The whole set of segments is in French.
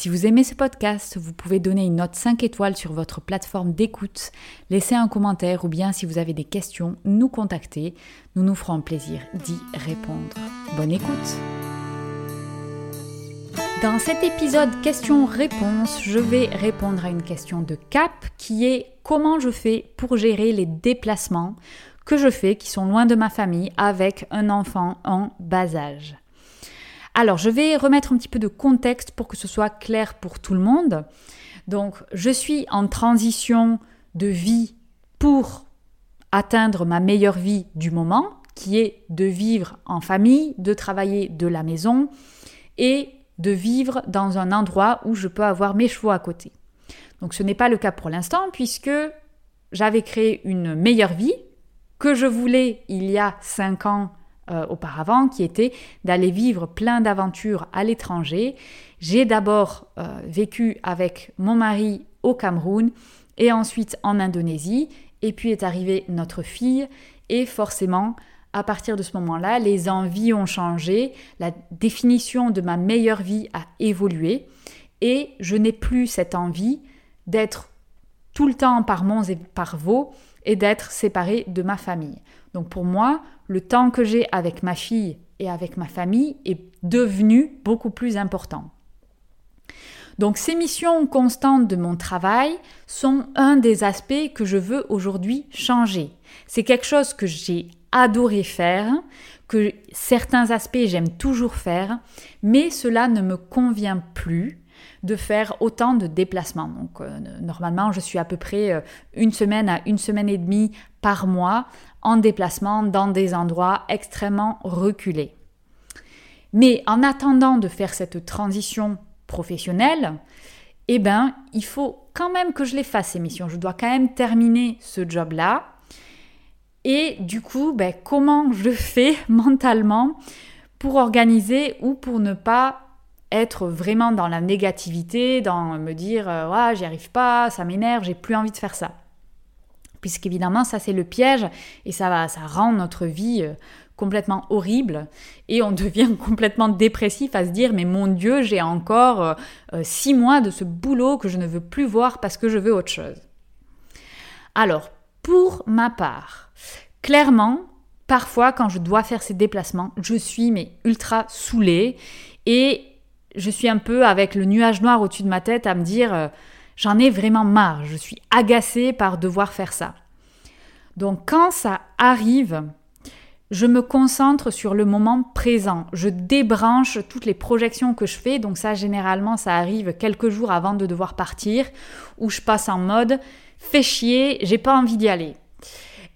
Si vous aimez ce podcast, vous pouvez donner une note 5 étoiles sur votre plateforme d'écoute, laisser un commentaire ou bien si vous avez des questions, nous contacter. Nous nous ferons plaisir d'y répondre. Bonne écoute Dans cet épisode questions-réponses, je vais répondre à une question de Cap qui est comment je fais pour gérer les déplacements que je fais qui sont loin de ma famille avec un enfant en bas âge? Alors, je vais remettre un petit peu de contexte pour que ce soit clair pour tout le monde. Donc, je suis en transition de vie pour atteindre ma meilleure vie du moment, qui est de vivre en famille, de travailler de la maison et de vivre dans un endroit où je peux avoir mes chevaux à côté. Donc ce n'est pas le cas pour l'instant puisque j'avais créé une meilleure vie que je voulais il y a cinq ans euh, auparavant, qui était d'aller vivre plein d'aventures à l'étranger. J'ai d'abord euh, vécu avec mon mari au Cameroun et ensuite en Indonésie, et puis est arrivée notre fille, et forcément, à partir de ce moment-là, les envies ont changé, la définition de ma meilleure vie a évolué, et je n'ai plus cette envie d'être tout le temps par Mons et par Vaux et d'être séparée de ma famille. Donc pour moi, le temps que j'ai avec ma fille et avec ma famille est devenu beaucoup plus important. Donc ces missions constantes de mon travail sont un des aspects que je veux aujourd'hui changer. C'est quelque chose que j'ai adoré faire, que certains aspects j'aime toujours faire, mais cela ne me convient plus de faire autant de déplacements. Donc euh, normalement, je suis à peu près euh, une semaine à une semaine et demie par mois en déplacement dans des endroits extrêmement reculés. Mais en attendant de faire cette transition professionnelle, eh ben, il faut quand même que je les fasse ces missions. Je dois quand même terminer ce job-là. Et du coup, ben, comment je fais mentalement pour organiser ou pour ne pas être vraiment dans la négativité, dans me dire euh, ouais, j'y arrive pas, ça m'énerve, j'ai plus envie de faire ça. Puisqu'évidemment, ça c'est le piège et ça va, ça rend notre vie euh, complètement horrible et on devient complètement dépressif à se dire mais mon Dieu, j'ai encore euh, six mois de ce boulot que je ne veux plus voir parce que je veux autre chose. Alors, pour ma part, clairement, parfois quand je dois faire ces déplacements, je suis mais ultra saoulée et je suis un peu avec le nuage noir au-dessus de ma tête à me dire euh, j'en ai vraiment marre, je suis agacée par devoir faire ça. Donc quand ça arrive, je me concentre sur le moment présent. Je débranche toutes les projections que je fais. Donc ça, généralement, ça arrive quelques jours avant de devoir partir, où je passe en mode fais chier, j'ai pas envie d'y aller.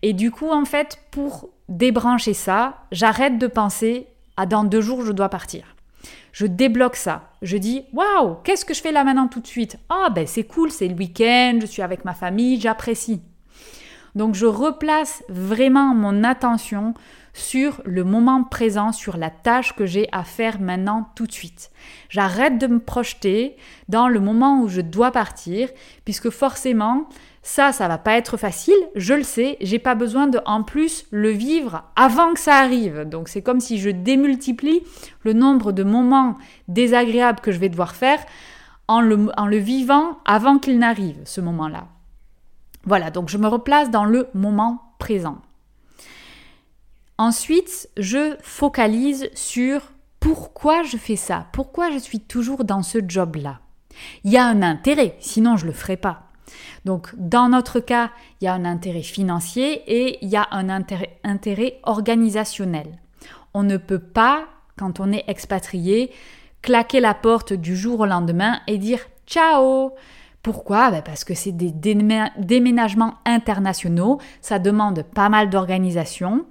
Et du coup, en fait, pour débrancher ça, j'arrête de penser à dans deux jours je dois partir je débloque ça. Je dis waouh, qu'est-ce que je fais là maintenant tout de suite? Ah ben c'est cool, c'est le week-end, je suis avec ma famille, j'apprécie. Donc je replace vraiment mon attention sur le moment présent, sur la tâche que j'ai à faire maintenant tout de suite. J'arrête de me projeter dans le moment où je dois partir, puisque forcément, ça, ça va pas être facile, je le sais, j'ai pas besoin de en plus le vivre avant que ça arrive. Donc c'est comme si je démultiplie le nombre de moments désagréables que je vais devoir faire en le, en le vivant avant qu'il n'arrive, ce moment-là. Voilà, donc je me replace dans le moment présent. Ensuite, je focalise sur pourquoi je fais ça, pourquoi je suis toujours dans ce job-là. Il y a un intérêt, sinon je ne le ferai pas. Donc dans notre cas, il y a un intérêt financier et il y a un intérêt, organisationnel. On ne peut pas, quand on est expatrié, claquer la porte du jour au lendemain et dire ciao. Pourquoi? Ben Parce que c'est des déménagements internationaux, ça demande pas mal d'organisation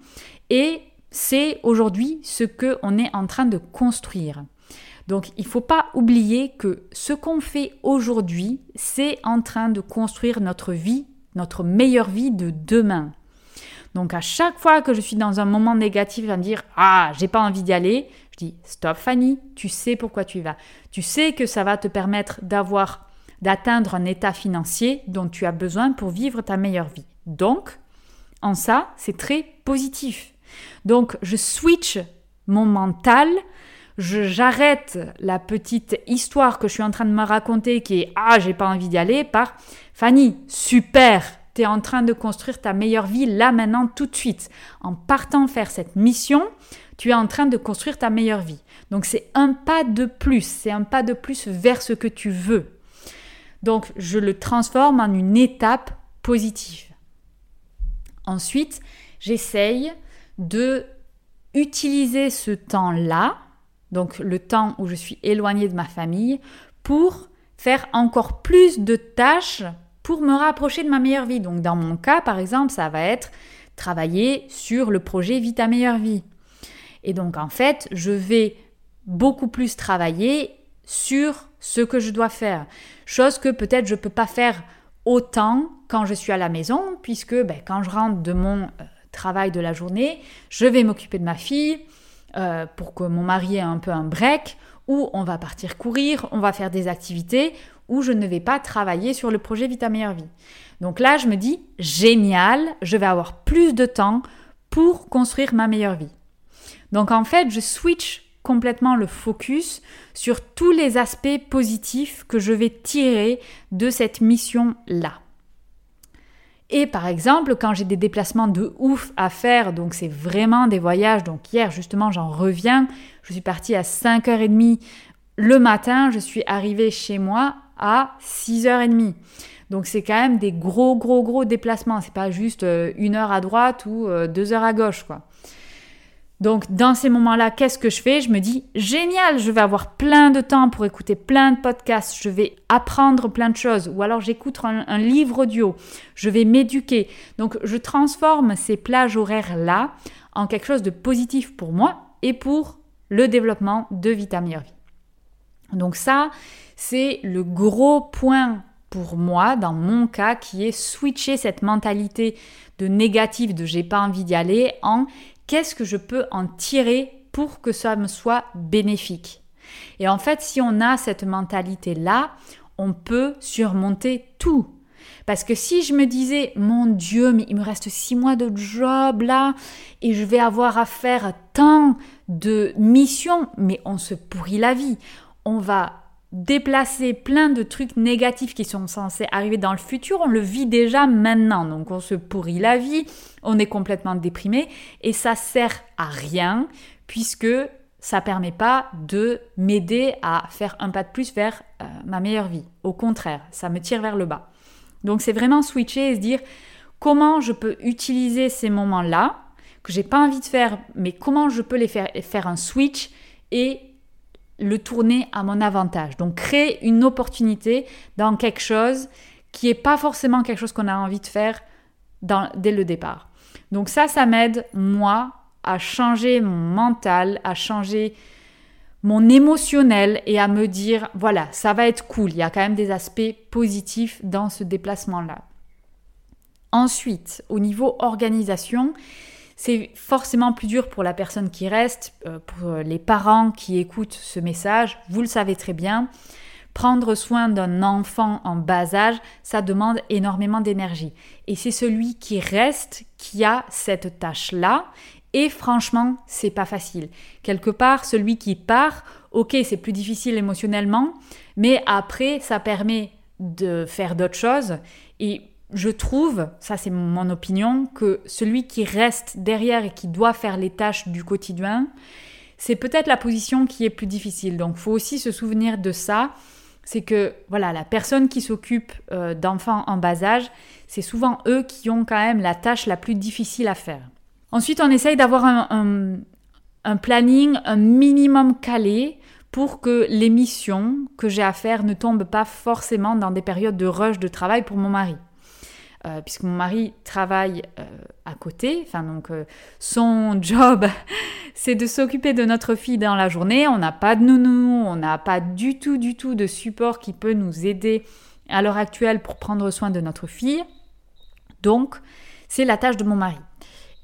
et c'est aujourd'hui ce qu'on est en train de construire. Donc il ne faut pas oublier que ce qu'on fait aujourd'hui, c'est en train de construire notre vie, notre meilleure vie de demain. Donc à chaque fois que je suis dans un moment négatif à me dire ah j'ai pas envie d'y aller, je dis stop Fanny, tu sais pourquoi tu y vas. Tu sais que ça va te permettre d'avoir d'atteindre un état financier dont tu as besoin pour vivre ta meilleure vie. Donc en ça c'est très positif. Donc je switch mon mental j'arrête la petite histoire que je suis en train de me raconter qui est ah j'ai pas envie d'y aller par Fanny super tu es en train de construire ta meilleure vie là maintenant tout de suite. En partant faire cette mission tu es en train de construire ta meilleure vie. Donc c'est un pas de plus c'est un pas de plus vers ce que tu veux. Donc je le transforme en une étape positive. Ensuite j'essaye de utiliser ce temps là donc le temps où je suis éloignée de ma famille, pour faire encore plus de tâches pour me rapprocher de ma meilleure vie. Donc dans mon cas, par exemple, ça va être travailler sur le projet Vie ta meilleure vie. Et donc en fait, je vais beaucoup plus travailler sur ce que je dois faire. Chose que peut-être je ne peux pas faire autant quand je suis à la maison, puisque ben, quand je rentre de mon euh, travail de la journée, je vais m'occuper de ma fille, euh, pour que mon mari ait un peu un break, où on va partir courir, on va faire des activités, où je ne vais pas travailler sur le projet Vita Meilleure Vie. Donc là, je me dis, génial, je vais avoir plus de temps pour construire ma meilleure vie. Donc en fait, je switch complètement le focus sur tous les aspects positifs que je vais tirer de cette mission-là. Et par exemple, quand j'ai des déplacements de ouf à faire, donc c'est vraiment des voyages, donc hier justement j'en reviens, je suis partie à 5h30 le matin, je suis arrivée chez moi à 6h30. Donc c'est quand même des gros gros gros déplacements, c'est pas juste euh, une heure à droite ou euh, deux heures à gauche quoi. Donc dans ces moments-là, qu'est-ce que je fais? Je me dis, génial, je vais avoir plein de temps pour écouter plein de podcasts, je vais apprendre plein de choses, ou alors j'écoute un, livre audio, je vais m'éduquer. Donc je transforme ces plages horaires-là en quelque chose de positif pour moi et pour le développement de Vita. Donc ça, c'est le gros point pour moi, dans mon cas, qui est switcher cette mentalité de négatif, de j'ai pas envie d'y aller, en qu'est-ce que je peux en tirer pour que ça me soit bénéfique Et en fait, si on a cette mentalité-là, on peut surmonter tout. Parce que si je me disais, mon Dieu, mais il me reste six mois de job là, et je vais avoir à faire tant de missions, mais on se pourrit la vie. On va déplacer plein de trucs négatifs qui sont censés arriver dans le futur, on le vit déjà maintenant. Donc on se pourrit la vie, on est complètement déprimé et ça sert à rien puisque ça permet pas de m'aider à faire un pas de plus vers euh, ma meilleure vie. Au contraire, ça me tire vers le bas. Donc c'est vraiment switcher et se dire comment je peux utiliser ces moments-là que j'ai pas envie de faire, mais comment je peux les faire faire un switch et le tourner à mon avantage. Donc créer une opportunité dans quelque chose qui n'est pas forcément quelque chose qu'on a envie de faire dès le départ. Donc ça, ça m'aide, moi, à changer mon mental, à changer mon émotionnel et à me dire, voilà, ça va être cool, il y a quand même des aspects positifs dans ce déplacement-là. Ensuite, au niveau organisation, c'est forcément plus dur pour la personne qui reste, euh, pour les parents qui écoutent ce message. Vous le savez très bien. Prendre soin d'un enfant en bas âge, ça demande énormément d'énergie. Et c'est celui qui reste qui a cette tâche-là. Et franchement, c'est pas facile. Quelque part, celui qui part, ok, c'est plus difficile émotionnellement, mais après, ça permet de faire d'autres choses. Et je trouve, ça c'est mon opinion, que celui qui reste derrière et qui doit faire les tâches du quotidien, c'est peut-être la position qui est plus difficile. Donc faut aussi se souvenir de ça. C'est que voilà, la personne qui s'occupe euh, d'enfants en bas âge, c'est souvent eux qui ont quand même la tâche la plus difficile à faire. Ensuite, on essaye d'avoir un, un planning, un minimum calé pour que les missions que j'ai à faire ne tombent pas forcément dans des périodes de rush de travail pour mon mari. Euh, puisque mon mari travaille euh, à côté. Enfin, donc, euh, son job, c'est de s'occuper de notre fille dans la journée. On n'a pas de nounou, on n'a pas du tout, du tout de support qui peut nous aider à l'heure actuelle pour prendre soin de notre fille. Donc, c'est la tâche de mon mari.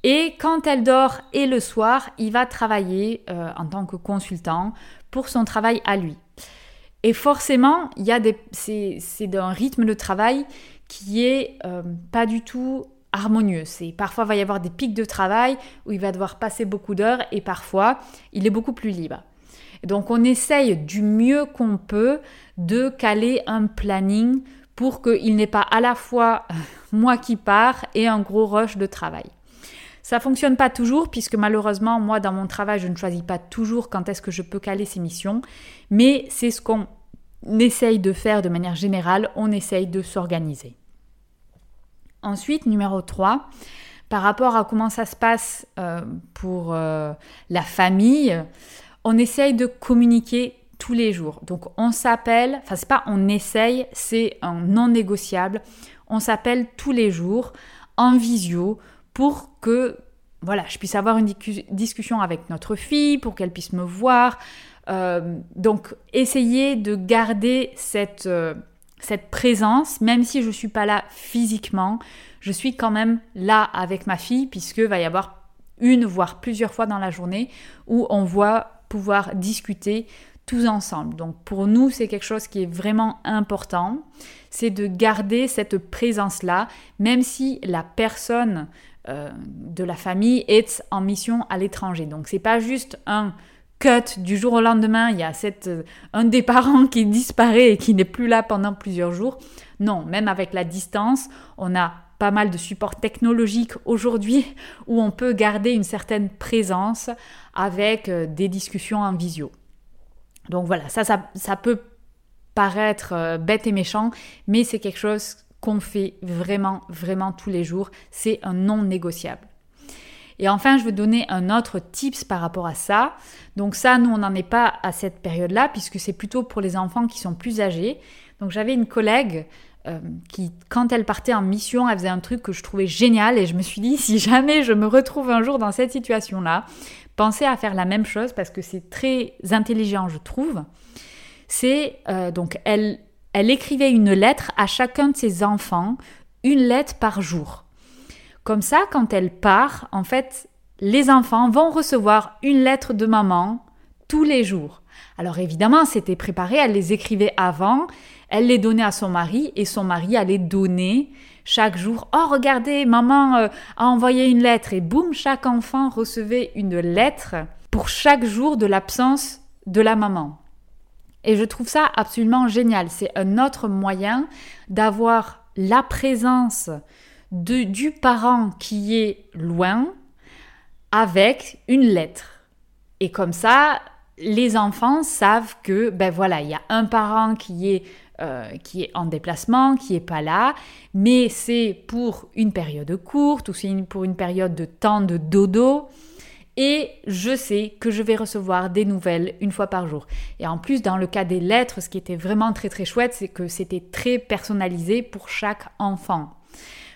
Et quand elle dort et le soir, il va travailler en tant que consultant pour son travail à lui. Et forcément, il y a des, c'est, d'un rythme de travail qui est euh, pas du tout harmonieux. C'est parfois il va y avoir des pics de travail où il va devoir passer beaucoup d'heures et parfois il est beaucoup plus libre. donc on essaye du mieux qu'on peut de caler un planning pour qu'il n'ait pas à la fois moi qui pars et un gros rush de travail. Ça fonctionne pas toujours puisque malheureusement moi dans mon travail je ne choisis pas toujours quand est-ce que je peux caler ces missions, mais c'est ce qu'on essaye de faire de manière générale, on essaye de s'organiser. Ensuite, numéro 3, par rapport à comment ça se passe euh, pour euh, la famille, on essaye de communiquer tous les jours. Donc on s'appelle, enfin c'est pas on essaye, c'est un non négociable. On s'appelle tous les jours en visio pour que voilà, je puisse avoir une discussion avec notre fille, pour qu'elle puisse me voir. Euh, donc, essayez de garder cette, euh, cette présence, même si je ne suis pas là physiquement, je suis quand même là avec ma fille, puisque va y avoir une, voire plusieurs fois dans la journée où on va pouvoir discuter tous ensemble. Donc pour nous, c'est quelque chose qui est vraiment important, c'est de garder cette présence-là, même si la personne euh, de la famille est en mission à l'étranger. Donc c'est pas juste un cut du jour au lendemain, il y a euh, un des parents qui disparaît et qui n'est plus là pendant plusieurs jours. Non, même avec la distance, on a pas mal de supports technologiques aujourd'hui où on peut garder une certaine présence avec euh, des discussions en visio. Donc voilà, ça, ça, ça peut paraître bête et méchant, mais c'est quelque chose qu'on fait vraiment, vraiment tous les jours. C'est un non négociable. Et enfin, je veux donner un autre tips par rapport à ça. Donc ça, nous, on n'en est pas à cette période-là, puisque c'est plutôt pour les enfants qui sont plus âgés. Donc j'avais une collègue euh, qui, quand elle partait en mission, elle faisait un truc que je trouvais génial, et je me suis dit, si jamais je me retrouve un jour dans cette situation-là, pensez à faire la même chose, parce que c'est très intelligent, je trouve. C'est, euh, donc, elle écrivait une lettre à chacun de ses enfants, une lettre par jour. Comme ça, quand elle part, en fait, les enfants vont recevoir une lettre de maman tous les jours. Alors évidemment, c'était préparé, elle les écrivait avant, elle les donnait à son mari et son mari allait donner chaque jour. Oh, regardez, maman euh, a envoyé une lettre et boum, chaque enfant recevait une lettre pour chaque jour de l'absence de la maman. Et je trouve ça absolument génial. C'est un autre moyen d'avoir la présence de, du parent qui est loin avec une lettre. Et comme ça, les enfants savent que, ben voilà, il y a un parent qui est, euh, qui est en déplacement, qui n'est pas là, mais c'est pour une période courte ou c'est pour une période de temps de dodo et je sais que je vais recevoir des nouvelles une fois par jour. Et en plus, dans le cas des lettres, ce qui était vraiment très très chouette, c'est que c'était très personnalisé pour chaque enfant.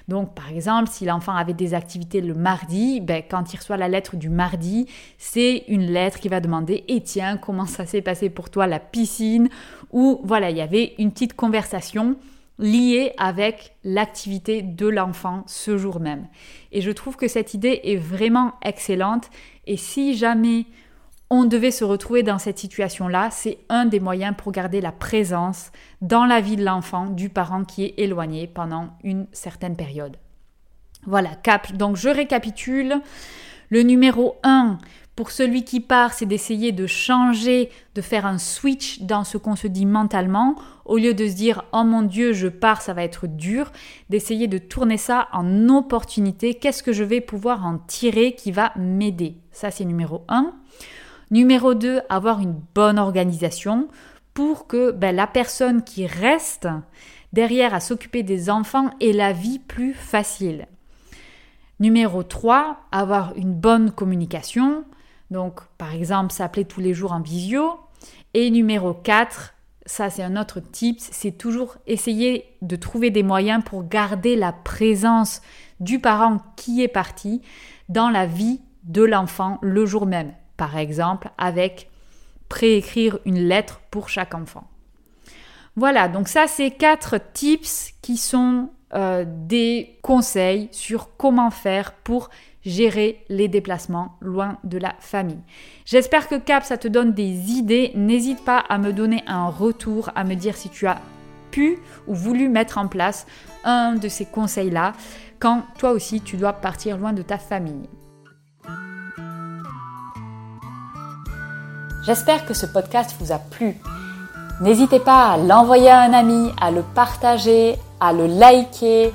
Donc, par exemple, si l'enfant avait des activités le mardi, ben, quand il reçoit la lettre du mardi, c'est une lettre qui va demander Et tiens, comment ça s'est passé pour toi la piscine? Ou voilà, il y avait une petite conversation lié avec l'activité de l'enfant ce jour même. Et je trouve que cette idée est vraiment excellente et si jamais on devait se retrouver dans cette situation-là, c'est un des moyens pour garder la présence dans la vie de l'enfant du parent qui est éloigné pendant une certaine période. Voilà, cap. Donc je récapitule. Le numéro 1, pour celui qui part, c'est d'essayer de changer, de faire un switch dans ce qu'on se dit mentalement, au lieu de se dire oh mon Dieu, je pars, ça va être dur, d'essayer de tourner ça en opportunité. Qu'est-ce que je vais pouvoir en tirer qui va m'aider? Ça, c'est numéro 1. Numéro 2, avoir une bonne organisation pour que ben, la personne qui reste derrière à s'occuper des enfants ait la vie plus facile. Numéro 3, avoir une bonne communication, donc, par exemple, s'appeler tous les jours en visio. Et numéro 4, ça c'est un autre tip, c'est toujours essayer de trouver des moyens pour garder la présence du parent qui est parti dans la vie de l'enfant le jour même. Par exemple, avec préécrire une lettre pour chaque enfant. Voilà, donc ça c'est quatre tips qui sont euh, des conseils sur comment faire pour gérer les déplacements loin de la famille. J'espère que Cap, ça te donne des idées. N'hésite pas à me donner un retour, à me dire si tu as pu ou voulu mettre en place un de ces conseils-là quand toi aussi tu dois partir loin de ta famille. J'espère que ce podcast vous a plu. N'hésitez pas à l'envoyer à un ami, à le partager, à le liker,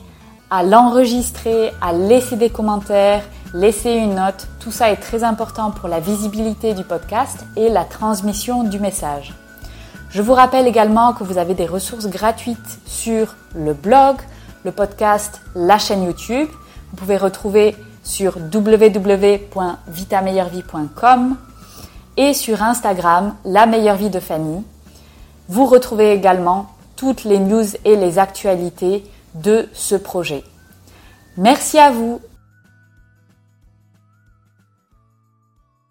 à l'enregistrer, à laisser des commentaires, laisser une note. Tout ça est très important pour la visibilité du podcast et la transmission du message. Je vous rappelle également que vous avez des ressources gratuites sur le blog, le podcast, la chaîne YouTube. Vous pouvez retrouver sur www.vitameilleurvie.com et sur Instagram, la meilleure vie de Fanny. Vous retrouvez également toutes les news et les actualités de ce projet. Merci à vous